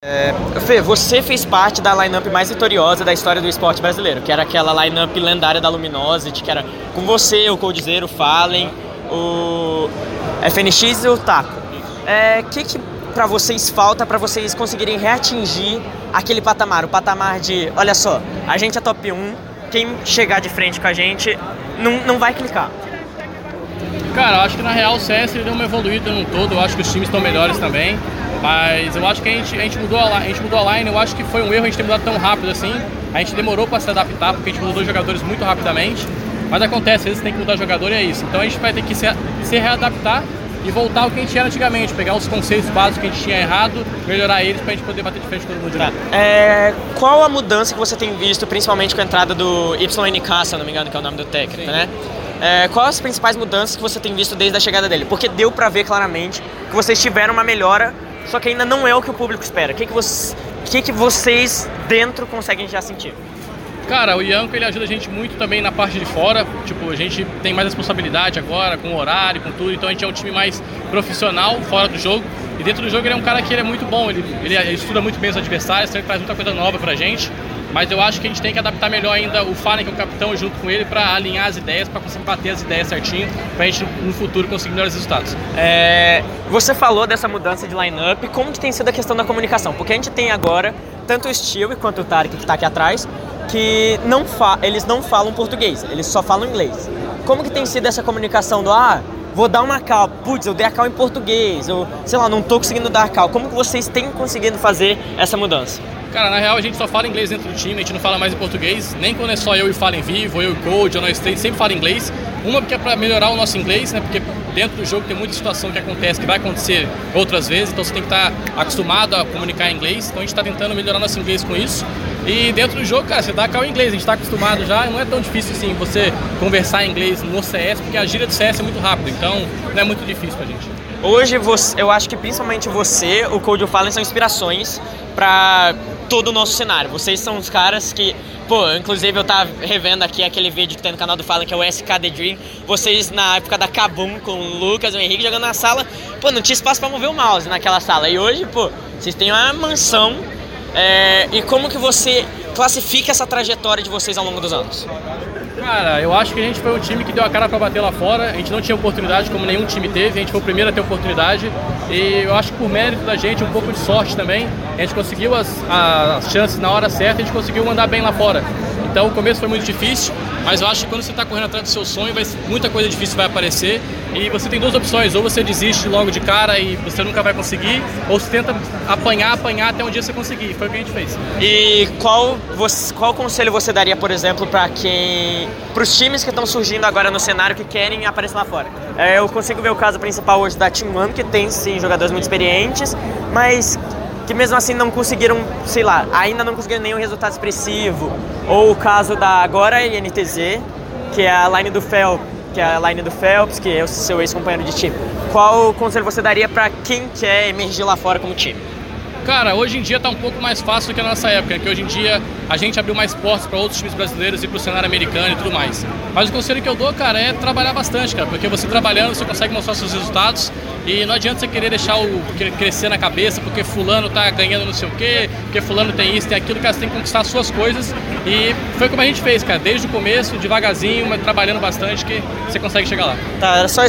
É, Fê, você fez parte da lineup mais vitoriosa da história do esporte brasileiro, que era aquela lineup lendária da Luminosity, que era com você, o Coldzera, o Fallen, o FNX e o Taco. O é, que, que para vocês falta para vocês conseguirem reatingir aquele patamar? O patamar de, olha só, a gente é top 1, quem chegar de frente com a gente não, não vai clicar. Cara, eu acho que na real o CS deu uma evoluída no todo, eu acho que os times estão melhores também. Mas eu acho que a gente, a gente, mudou, a, a gente mudou a line, eu acho que foi um erro a gente ter mudado tão rápido assim. A gente demorou para se adaptar, porque a gente mudou jogadores muito rapidamente. Mas acontece, às vezes tem que mudar jogador e é isso. Então a gente vai ter que se, se readaptar e voltar ao que a gente era antigamente, pegar os conceitos básicos que a gente tinha errado, melhorar eles pra gente poder bater de frente com todo mundo tá. É, qual a mudança que você tem visto, principalmente com a entrada do YNK, se não me engano, que é o nome do técnico, Sim. né? É, quais as principais mudanças que você tem visto desde a chegada dele? Porque deu para ver claramente que vocês tiveram uma melhora só que ainda não é o que o público espera. O que, que, você, que, que vocês dentro conseguem já sentir? Cara, o Ianco ele ajuda a gente muito também na parte de fora. Tipo, a gente tem mais responsabilidade agora com o horário, com tudo. Então a gente é um time mais profissional fora do jogo. E dentro do jogo ele é um cara que ele é muito bom. Ele, ele, estuda muito bem os adversários, ele traz muita coisa nova pra gente. Mas eu acho que a gente tem que adaptar melhor ainda o Fallen, que é o capitão, junto com ele, para alinhar as ideias, para conseguir bater as ideias certinho, para a gente no futuro conseguir melhores resultados. É, você falou dessa mudança de lineup, como que tem sido a questão da comunicação? Porque a gente tem agora tanto o Steel quanto o Tarek que está aqui atrás, que não eles não falam português, eles só falam inglês. Como que tem sido essa comunicação do ah, vou dar uma cal, putz, eu dei a cal em português, eu sei lá, não estou conseguindo dar a cal. Como que vocês têm conseguido fazer essa mudança? Cara, na real a gente só fala inglês dentro do time, a gente não fala mais em português, nem quando é só eu e falo em vivo, eu e o Code, ou nós três, sempre fala inglês. Uma porque é para melhorar o nosso inglês, né? Porque dentro do jogo tem muita situação que acontece que vai acontecer outras vezes, então você tem que estar tá acostumado a comunicar em inglês. Então a gente está tentando melhorar nosso inglês com isso. E dentro do jogo, cara, você dá cal em inglês, a gente está acostumado já, não é tão difícil assim você conversar em inglês no CS, porque a gíria do CS é muito rápido, então não é muito difícil pra gente. Hoje, você, eu acho que principalmente você, o Code e o Fallen são inspirações para todo o nosso cenário. Vocês são os caras que, pô, inclusive eu tava revendo aqui aquele vídeo que tem no canal do Fallen, que é o SKD Dream. Vocês na época da Kabum com o Lucas e o Henrique jogando na sala, pô, não tinha espaço para mover o mouse naquela sala. E hoje, pô, vocês têm uma mansão. É, e como que você classifica essa trajetória de vocês ao longo dos anos? Cara, eu acho que a gente foi um time que deu a cara para bater lá fora. A gente não tinha oportunidade como nenhum time teve. A gente foi o primeiro a ter oportunidade. E eu acho que por mérito da gente, um pouco de sorte também, a gente conseguiu as, as chances na hora certa. A gente conseguiu mandar bem lá fora. Então o começo foi muito difícil, mas eu acho que quando você está correndo atrás do seu sonho, vai, muita coisa difícil vai aparecer. E você tem duas opções: ou você desiste logo de cara e você nunca vai conseguir, ou você tenta apanhar, apanhar até um dia você conseguir. Foi o que a gente fez. E qual, você, qual conselho você daria, por exemplo, para quem, para os times que estão surgindo agora no cenário que querem aparecer lá fora? É, eu consigo ver o caso principal hoje da Team One, que tem sim jogadores muito experientes, mas que mesmo assim não conseguiram, sei lá, ainda não conseguiram nenhum resultado expressivo. Ou o caso da agora INTZ, que é a line do Phelps, que é a line do Phelps, que é o seu ex-companheiro de time. Qual conselho você daria para quem quer emergir lá fora como time? Cara, hoje em dia está um pouco mais fácil do que na nossa época, que hoje em dia a gente abriu mais portas para outros times brasileiros e para o cenário americano e tudo mais. Mas o conselho que eu dou, cara, é trabalhar bastante, cara, porque você trabalhando você consegue mostrar seus resultados e não adianta você querer deixar o crescer na cabeça porque fulano tá ganhando não sei o quê, porque fulano tem isso, tem aquilo, cara, você tem que conquistar suas coisas e foi como a gente fez, cara, desde o começo, devagarzinho, mas trabalhando bastante que você consegue chegar lá. Tá, era só